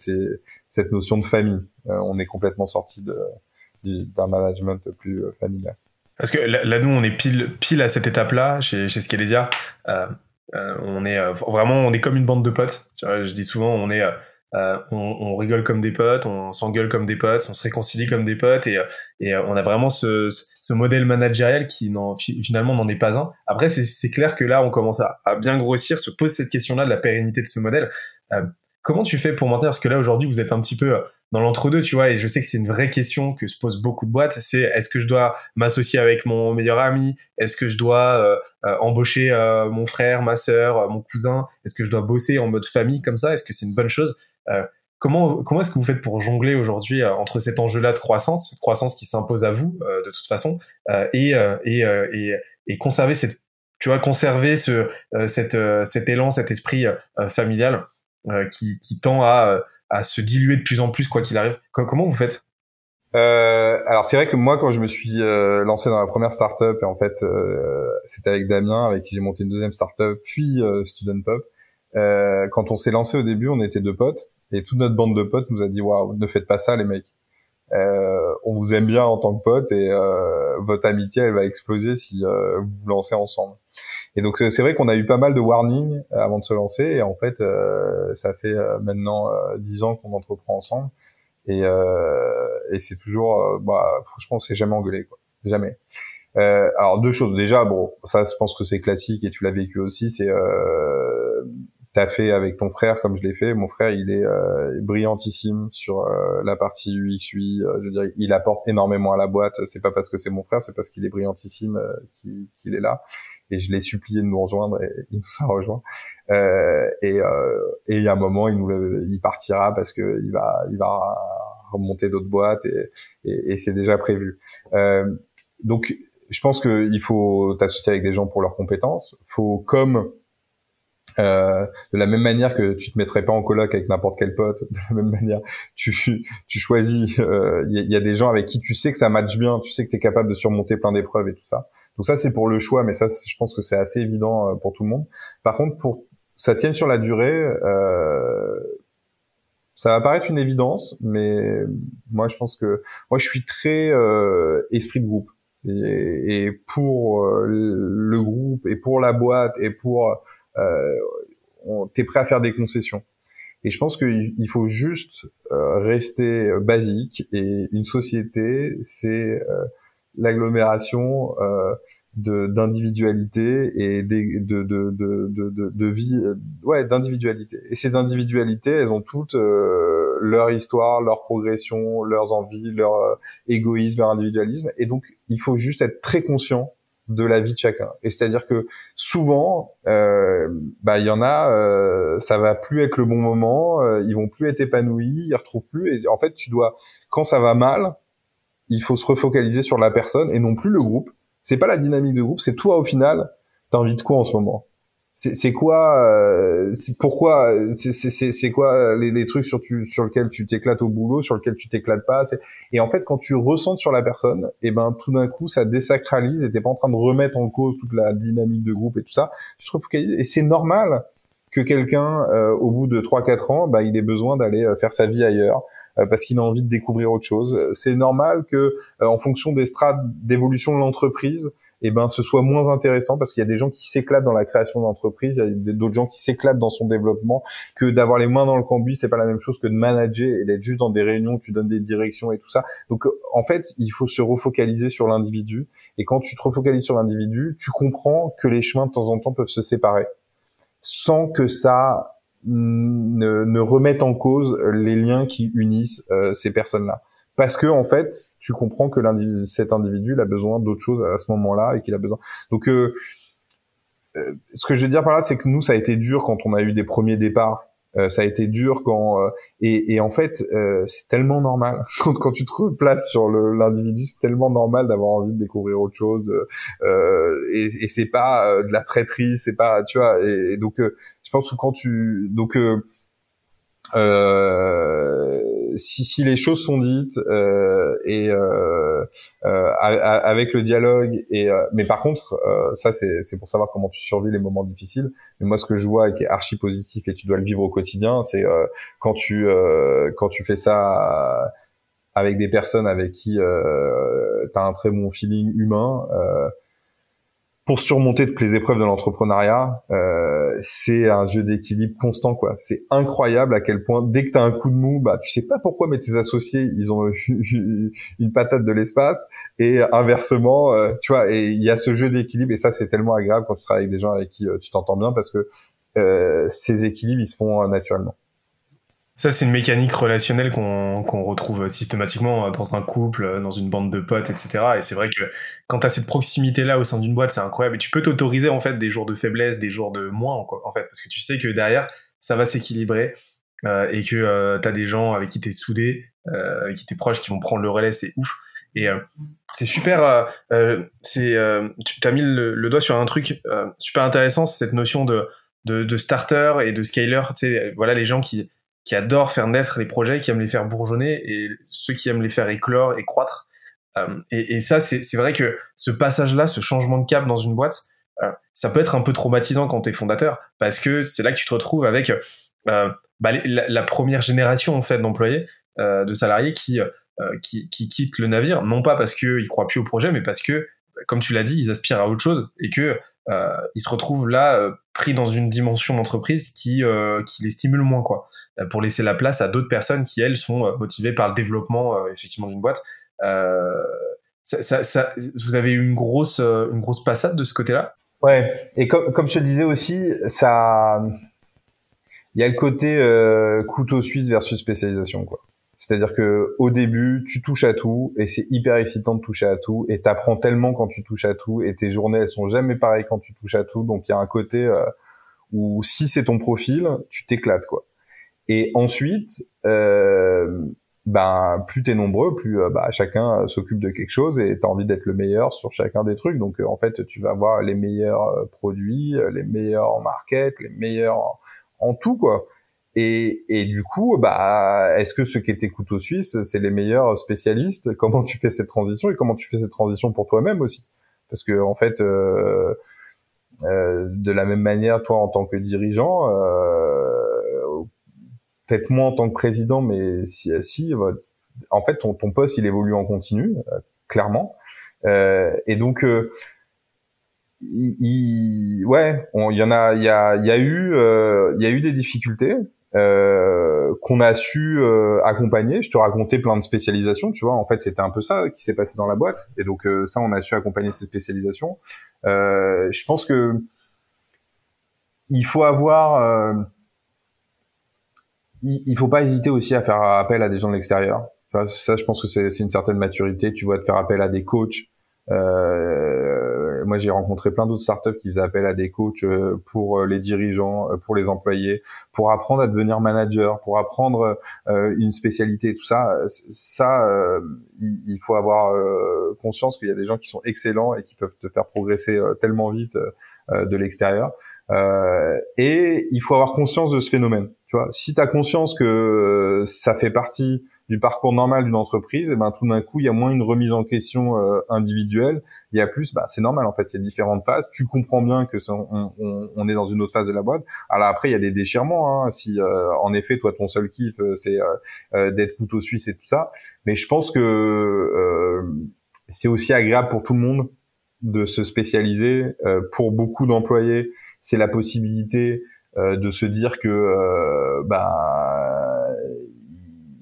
[SPEAKER 1] cette notion de famille. Euh, on est complètement sorti d'un management plus familial.
[SPEAKER 2] Parce que là, nous, on est pile, à cette étape-là chez, chez on est vraiment, on est comme une bande de potes. je dis souvent, on rigole comme des potes, on s'engueule comme des potes, on se réconcilie comme des potes et, on a vraiment ce modèle managérial qui finalement n'en est pas un. Après, c'est clair que là, on commence à, bien grossir, se pose cette question-là de la pérennité de ce modèle. Comment tu fais pour maintenir? Parce que là, aujourd'hui, vous êtes un petit peu euh, dans l'entre-deux, tu vois, et je sais que c'est une vraie question que se posent beaucoup de boîtes. C'est est-ce que je dois m'associer avec mon meilleur ami? Est-ce que je dois euh, euh, embaucher mon frère, ma sœur, mon cousin? Est-ce que je dois bosser en mode famille comme ça? Est-ce que c'est une bonne chose? Comment, comment est-ce que vous faites pour jongler aujourd'hui entre cet enjeu-là de croissance, cette croissance qui s'impose à vous de toute façon, et, et, et, et, conserver cette, tu vois, conserver ce, cette, cet élan, cet esprit familial euh, qui, qui, tend à, à, se diluer de plus en plus quoi qu'il arrive. Comment vous faites?
[SPEAKER 1] Euh, alors c'est vrai que moi quand je me suis euh, lancé dans la première startup et en fait euh, c'était avec Damien avec qui j'ai monté une deuxième startup puis euh, Student Pop. quand on s'est lancé au début on était deux potes et toute notre bande de potes nous a dit waouh ne faites pas ça les mecs. on vous aime bien en tant que potes et votre amitié elle va exploser si vous vous lancez ensemble. Et donc c'est vrai qu'on a eu pas mal de warnings euh, avant de se lancer. Et en fait, euh, ça fait euh, maintenant dix ans qu'on entreprend ensemble. Et, et c'est toujours, bah, franchement, on s'est jamais engueulé, quoi. Jamais. Euh, alors deux choses. Déjà, bon, ça, je pense que c'est classique et tu l'as vécu aussi. C'est euh, t'as fait avec ton frère comme je l'ai fait. Mon frère, il est euh, brillantissime sur la partie UX UI. je veux dire, il apporte énormément à la boîte. C'est pas parce que c'est mon frère, c'est parce qu'il est brillantissime qu'il est là et je l'ai supplié de nous rejoindre et il nous a rejoint. Euh, et, euh, et il y a un moment, il nous, il partira parce que il va, il va remonter d'autres boîtes et, et, et c'est déjà prévu. Euh, donc, je pense qu'il faut t'associer avec des gens pour leurs compétences. Faut comme euh, de la même manière que tu te mettrais pas en coloc avec n'importe quel pote, de la même manière, tu, tu choisis. Il euh, y, y, a des gens avec qui tu sais que ça match bien, tu sais que tu es capable de surmonter plein d'épreuves et tout ça. Donc ça, c'est pour le choix, mais ça, je pense que c'est assez évident euh, pour tout le monde. Par contre, pour ça tient sur la durée, euh, ça va paraître une évidence, mais moi, je pense que moi, je suis très euh, esprit de groupe. Et, pour le groupe, et pour la boîte, et pour t'es prêt à faire des concessions. Et je pense qu'il faut juste rester basique. Et une société, c'est l'agglomération euh, d'individualité et de, de, de, de, vie euh, ouais d'individualité et ces individualités elles ont toutes euh, leur histoire leur progression leurs envies leur euh, égoïsme leur individualisme et donc il faut juste être très conscient de la vie de chacun et c'est à dire que souvent euh, bah il y en a euh, ça va plus être le bon moment ils vont plus être épanouis ils retrouvent plus et en fait tu dois quand ça va mal il faut se refocaliser sur la personne et non plus le groupe. C'est pas la dynamique de groupe, c'est toi au final. T'as envie de quoi en ce moment? C'est quoi euh, Pourquoi C'est quoi les, les, trucs sur, tu, sur lesquels tu t'éclates au boulot, sur lesquels tu t'éclates pas Et en fait, quand tu ressens sur la personne, et eh ben tout d'un coup, ça désacralise et t'es pas en train de remettre en cause toute la dynamique de groupe et tout ça. Tu te et c'est normal que quelqu'un, euh, au bout de 3-4 ans, bah, il ait besoin d'aller euh, faire sa vie ailleurs, euh, parce qu'il a envie de découvrir autre chose. C'est normal que, euh, en fonction des strates d'évolution de l'entreprise, eh ben ce soit moins intéressant parce qu'il y a des gens qui s'éclatent dans la création d'entreprise, il y a d'autres gens qui s'éclatent dans son développement, que d'avoir les mains dans le cambouis, c'est pas la même chose que de manager et d'être juste dans des réunions où tu donnes des directions et tout ça. Donc en fait, il faut se refocaliser sur l'individu et quand tu te refocalises sur l'individu, tu comprends que les chemins de temps en temps peuvent se séparer sans que ça ne, remettent en cause les liens qui unissent euh, ces personnes-là. Parce que en fait, tu comprends que cet individu il a besoin d'autre chose à ce moment-là et qu'il a besoin. Donc, euh, euh, ce que je veux dire par là, c'est que nous, ça a été dur quand on a eu des premiers départs euh, ça a été dur quand euh, et, et, en fait euh, c'est tellement normal quand, tu te replaces sur l'individu c'est tellement normal d'avoir envie de découvrir autre chose et, et c'est pas de la traîtrise c'est pas tu vois et, et donc je pense que quand tu donc si, si, les choses sont dites euh, et euh, euh avec le dialogue et euh, mais par contre euh, ça c'est pour savoir comment tu survis les moments difficiles. Mais moi ce que je vois et qui est archi positif et tu dois le vivre au quotidien c'est quand tu quand tu fais ça avec des personnes avec qui tu as un très bon feeling humain pour surmonter toutes les épreuves de l'entrepreneuriat, euh, c'est un jeu d'équilibre constant quoi. C'est incroyable à quel point dès que tu as un coup de mou, bah tu sais pas pourquoi mais tes associés, ils ont une patate de l'espace et inversement, euh, tu vois, et il y a ce jeu d'équilibre et ça c'est tellement agréable quand tu travailles avec des gens avec qui euh, tu t'entends bien parce que euh, ces équilibres ils se font naturellement.
[SPEAKER 2] Ça, c'est une mécanique relationnelle qu'on retrouve systématiquement dans un couple, dans une bande de potes, etc. Et c'est vrai que quand tu cette proximité-là au sein d'une boîte, c'est incroyable. Et tu peux t'autoriser en fait des jours de faiblesse, des jours de moins, en fait, parce que tu sais que derrière, ça va s'équilibrer euh, et que euh, tu des gens avec qui tu es soudé, euh, avec qui tu es proche, qui vont prendre le relais, c'est ouf. Et euh, c'est super. Euh, c'est tu as mis le, doigt sur un truc super intéressant, c'est cette notion de, de, de starter et de scaler. Tu sais, voilà les gens qui qui adorent faire naître les projets, qui aiment les faire bourgeonner, et ceux qui aiment les faire éclore et croître. Euh, et, ça, c'est vrai que ce passage-là, ce changement de cap dans une boîte, euh, ça peut être un peu traumatisant quand tu es fondateur, parce que c'est là que tu te retrouves avec euh, bah, la, première génération en fait d'employés, de salariés qui, qui, qui quittent le navire, non pas parce qu'ils croient plus au projet, mais parce que, comme tu l'as dit, ils aspirent à autre chose et que ils se retrouvent là pris dans une dimension d'entreprise qui, qui les stimule moins quoi. Euh, pour laisser la place à d'autres personnes qui elles sont euh, motivées par le développement euh, effectivement d'une boîte. Vous avez eu une grosse une grosse passade de ce côté-là?
[SPEAKER 1] Ouais, et comme, comme je te le disais aussi, ça, il y a le côté couteau suisse versus spécialisation, quoi. C'est-à-dire que au début, tu touches à tout et c'est hyper excitant de toucher à tout et t'apprends tellement quand tu touches à tout et tes journées elles sont jamais pareilles quand tu touches à tout. Donc il y a un côté où si c'est ton profil, tu t'éclates quoi. Et ensuite, euh, ben plus t'es nombreux, plus euh, bah, chacun s'occupe de quelque chose et t'as envie d'être le meilleur sur chacun des trucs. Donc euh, en fait, tu vas avoir les meilleurs euh, produits, les meilleurs en market, les meilleurs en, tout quoi. Et, et, du coup, bah, est-ce que ceux qui étaient couteaux suisses, c'est les meilleurs spécialistes? Comment tu fais cette transition? Et comment tu fais cette transition pour toi-même aussi? Parce que en fait, euh, euh, de la même manière, toi en tant que dirigeant, euh, peut-être moins en tant que président, mais si, si en fait, ton, ton poste, il évolue en continu, euh, clairement. Euh, et donc, euh, il, ouais, il y en a, il y a, il y a eu, euh, il y a eu des difficultés euh, qu'on a su accompagner. Je te racontais plein de spécialisations, tu vois. En fait, c'était un peu ça qui s'est passé dans la boîte. Et donc ça, on a su accompagner ces spécialisations. je pense que il faut avoir il, faut pas hésiter aussi à faire appel à des gens de l'extérieur. Ça, je pense que c'est une certaine maturité. Tu vois, de faire appel à des coachs. Euh, moi, j'ai rencontré plein d'autres startups qui faisaient appel à des coachs euh, pour euh, les dirigeants, euh, pour les employés, pour apprendre à devenir manager, pour apprendre une spécialité, tout ça. Ça, il, faut avoir conscience qu'il y a des gens qui sont excellents et qui peuvent te faire progresser tellement vite de l'extérieur. et il faut avoir conscience de ce phénomène. Tu vois, si tu as conscience que ça fait partie du parcours normal d'une entreprise, et ben tout d'un coup, il y a moins une remise en question euh, individuelle, il y a plus, bah c'est normal en fait, il y a différentes phases. Tu comprends bien que ça, on, on, on, est dans une autre phase de la boîte. Alors après, il y a des déchirements. Hein, si euh, en effet, toi, ton seul kiff, c'est d'être couteau suisse et tout ça, mais je pense que c'est aussi agréable pour tout le monde de se spécialiser. pour beaucoup d'employés, c'est la possibilité euh, de se dire que euh, bah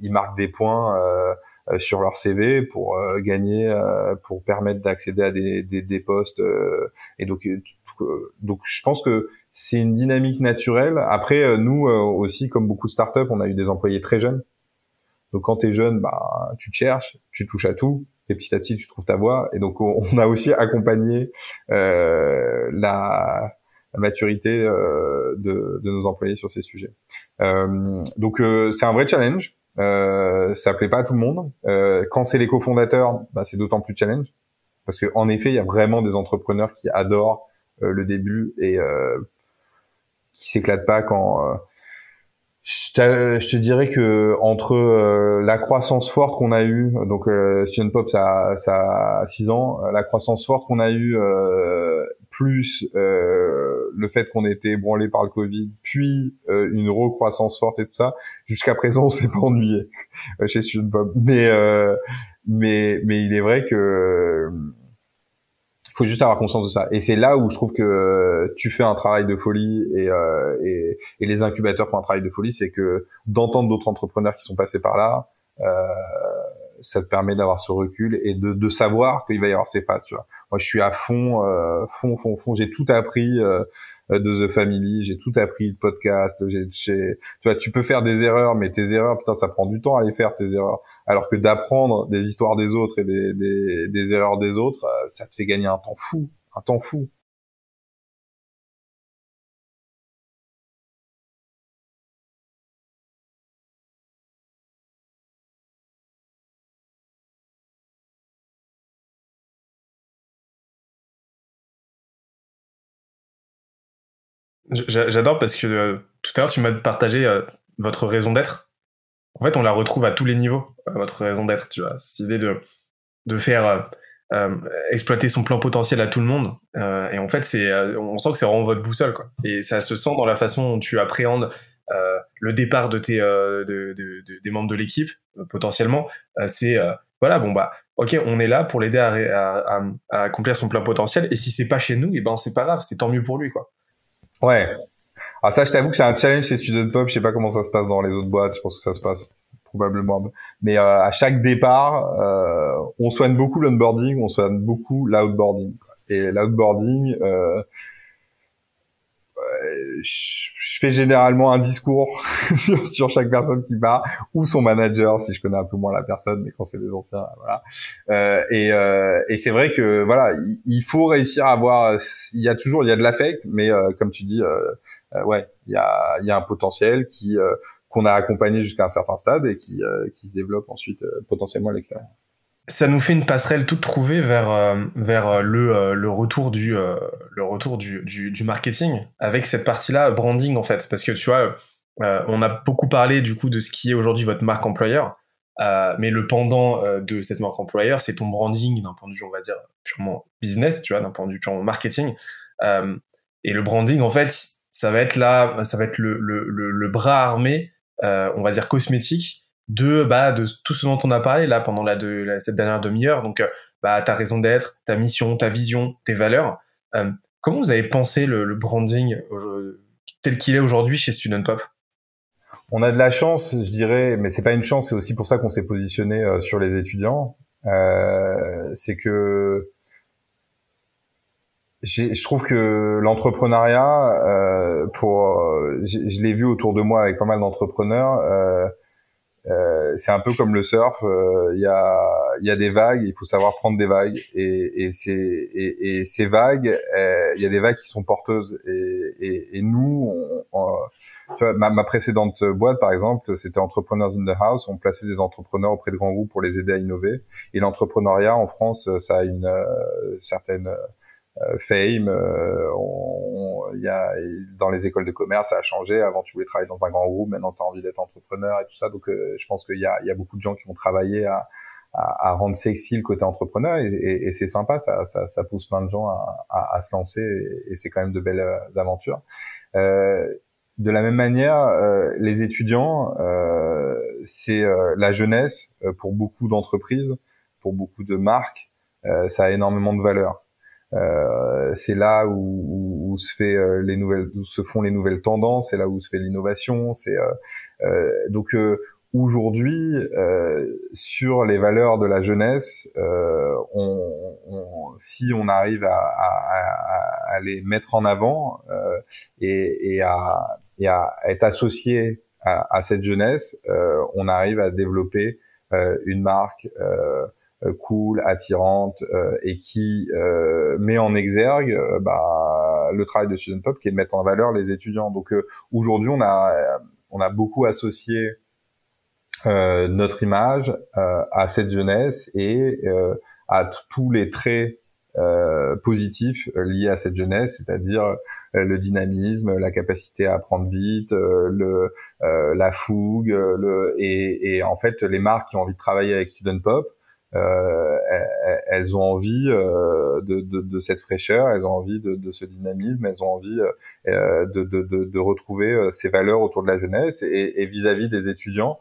[SPEAKER 1] ils marquent des points euh, sur leur CV pour gagner, pour permettre d'accéder à des, des, des postes. et donc, donc je pense que c'est une dynamique naturelle. Après, nous aussi, comme beaucoup de startups, on a eu des employés très jeunes. Donc quand tu es jeune, bah, tu te cherches, tu touches à tout, et petit à petit tu trouves ta voie. Et donc on a aussi accompagné euh, la maturité euh, de, de, nos employés sur ces sujets. Euh, donc euh, c'est un vrai challenge. Euh, ça plaît pas à tout le monde. Euh, quand c'est les cofondateurs, bah, c'est d'autant plus challenge parce que en effet, il y a vraiment des entrepreneurs qui adorent le début et qui s'éclatent pas quand je te, je te, dirais que entre la croissance forte qu'on a eue, donc euh, Pop ça, ça a 6 ans, la croissance forte qu'on a eue plus euh, le fait qu'on ait été ébranlé par le Covid, puis euh, une recroissance forte et tout ça, jusqu'à présent on s'est pas ennuyé euh, chez Student Mais mais mais il est vrai que faut juste avoir conscience de ça. Et c'est là où je trouve que tu fais un travail de folie et, euh, et, et, les incubateurs font un travail de folie, c'est que d'entendre d'autres entrepreneurs qui sont passés par là, euh, ça te permet d'avoir ce recul et de, de savoir qu'il va y avoir ces phases. Tu vois. Moi, je suis à fond, euh, fond, fond, fond. J'ai tout appris. Euh, de The Family, j'ai tout appris de podcast, j'ai, tu vois, tu peux faire des erreurs, mais tes erreurs, putain, ça prend du temps à les faire tes erreurs. Alors que d'apprendre des histoires des autres et des erreurs des autres, euh, ça te fait gagner un temps fou, un temps fou.
[SPEAKER 2] J'adore parce que euh, tout à l'heure, tu m'as partagé euh, votre raison d'être. En fait, on la retrouve à tous les niveaux, euh, votre raison d'être, tu vois. Cette idée de, de faire exploiter son plein potentiel à tout le monde. et en fait, c'est, on sent que c'est vraiment votre boussole, quoi. Et ça se sent dans la façon dont tu appréhendes le départ de tes, de, de, de, des membres de l'équipe, potentiellement. c'est, voilà, bon, bah, ok, on est là pour l'aider à, à, accomplir son plein potentiel. Et si c'est pas chez nous, et ben, c'est pas grave, c'est tant mieux pour lui, quoi.
[SPEAKER 1] Ouais. Ah, ça, je t'avoue que c'est un challenge chez Student Pop. Je sais pas comment ça se passe dans les autres boîtes. Je pense que ça se passe probablement. Mais euh, à chaque départ, euh, on soigne beaucoup l'onboarding, on soigne beaucoup l'outboarding. Et l'outboarding, euh, je fais généralement un discours sur, sur, chaque personne qui part ou son manager si je connais un peu moins la personne mais quand c'est des anciens voilà. Euh, et, euh, et c'est vrai que voilà il, faut réussir à avoir il y a toujours il y a de l'affect mais euh, comme tu dis euh, euh, ouais il y a il y a un potentiel qui qu'on a accompagné jusqu'à un certain stade et qui qui se développe ensuite potentiellement à l'extérieur
[SPEAKER 2] ça nous fait une passerelle toute trouvée vers euh, vers euh, le, euh, le retour du le retour du, du, marketing avec cette partie là branding en fait. Parce que tu vois on a beaucoup parlé du coup de ce qui est aujourd'hui votre marque employeur. Mais le pendant de cette marque employeur c'est ton branding d'un point de vue on va dire purement business tu vois d'un point de vue purement marketing. Et le branding en fait ça va être là ça va être le, le, le bras armé on va dire cosmétique de bah de tout ce dont on a parlé là pendant la, de, cette dernière demi-heure. Donc euh, bah ta raison d'être ta mission ta vision tes valeurs. Euh, comment vous avez pensé le, branding tel qu'il est aujourd'hui chez Student Pop?
[SPEAKER 1] On a de la chance je dirais mais c'est pas une chance c'est aussi pour ça qu'on s'est positionné euh, sur les étudiants. C'est que je trouve que l'entrepreneuriat pour je l'ai vu autour de moi avec pas mal d'entrepreneurs euh, c'est un peu comme le surf. Euh, il y, a, y a des vagues, il faut savoir prendre des vagues. Et, et, c'est, et, et ces vagues, euh, il y a des vagues qui sont porteuses. Et, nous, on, tu vois, ma, ma, précédente boîte, par exemple, c'était Entrepreneurs in the House. On plaçait des entrepreneurs auprès de grands groupes pour les aider à innover. Et l'entrepreneuriat en France, ça a une certaine euh, fame. Euh, il y a dans les écoles de commerce, ça a changé. Avant, tu voulais travailler dans un grand groupe, maintenant, tu as envie d'être entrepreneur et tout ça. Donc, euh, je pense qu'il y a, y a beaucoup de gens qui vont travailler à, à, à rendre sexy le côté entrepreneur et, et, c'est sympa. Ça, ça, ça, pousse plein de gens à, à, à se lancer et, c'est quand même de belles aventures. Euh, de la même manière, euh, les étudiants, euh, c'est la jeunesse pour beaucoup d'entreprises, pour beaucoup de marques, ça a énormément de valeur. Euh, c'est là où, où, se fait euh, les nouvelles, où se font les nouvelles tendances, c'est là où se fait l'innovation. C'est euh, donc aujourd'hui sur les valeurs de la jeunesse, on, on, si on arrive à, à, à, les mettre en avant et, et, à, et, à, être associé à, cette jeunesse, on arrive à développer une marque euh, cool, attirante euh, et qui euh, met en exergue bah, le travail de Student Pop qui est de mettre en valeur les étudiants. Donc aujourd'hui, on a on a beaucoup associé notre image à cette jeunesse et à tous les traits positifs liés à cette jeunesse, c'est-à-dire le dynamisme, la capacité à apprendre vite, le, la fougue, le, et, et, en fait les marques qui ont envie de travailler avec Student Pop euh, elles ont envie euh, de, de, de, cette fraîcheur, elles ont envie de, de ce dynamisme, elles ont envie euh, de, retrouver ces valeurs autour de la jeunesse et vis-à-vis des étudiants.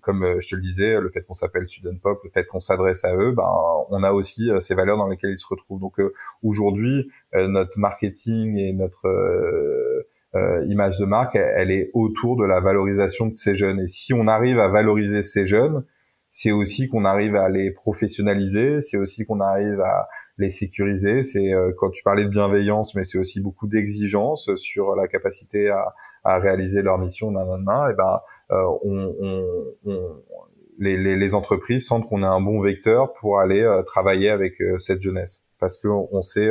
[SPEAKER 1] comme je te le disais, le fait qu'on s'appelle Student Pop, le fait qu'on s'adresse à eux, ben, on a aussi ces valeurs dans lesquelles ils se retrouvent. Donc aujourd'hui, notre marketing et notre image de marque, elle, est autour de la valorisation de ces jeunes. Et si on arrive à valoriser ces jeunes, c'est aussi qu'on arrive à les professionnaliser, c'est aussi qu'on arrive à les sécuriser. C'est euh, quand tu parlais de bienveillance, mais c'est aussi beaucoup d'exigence sur la capacité à, à réaliser leur mission. Nanana, et ben, euh, on, on, on, les, les, les, entreprises sentent qu'on a un bon vecteur pour aller euh, travailler avec cette jeunesse, parce qu'on on sait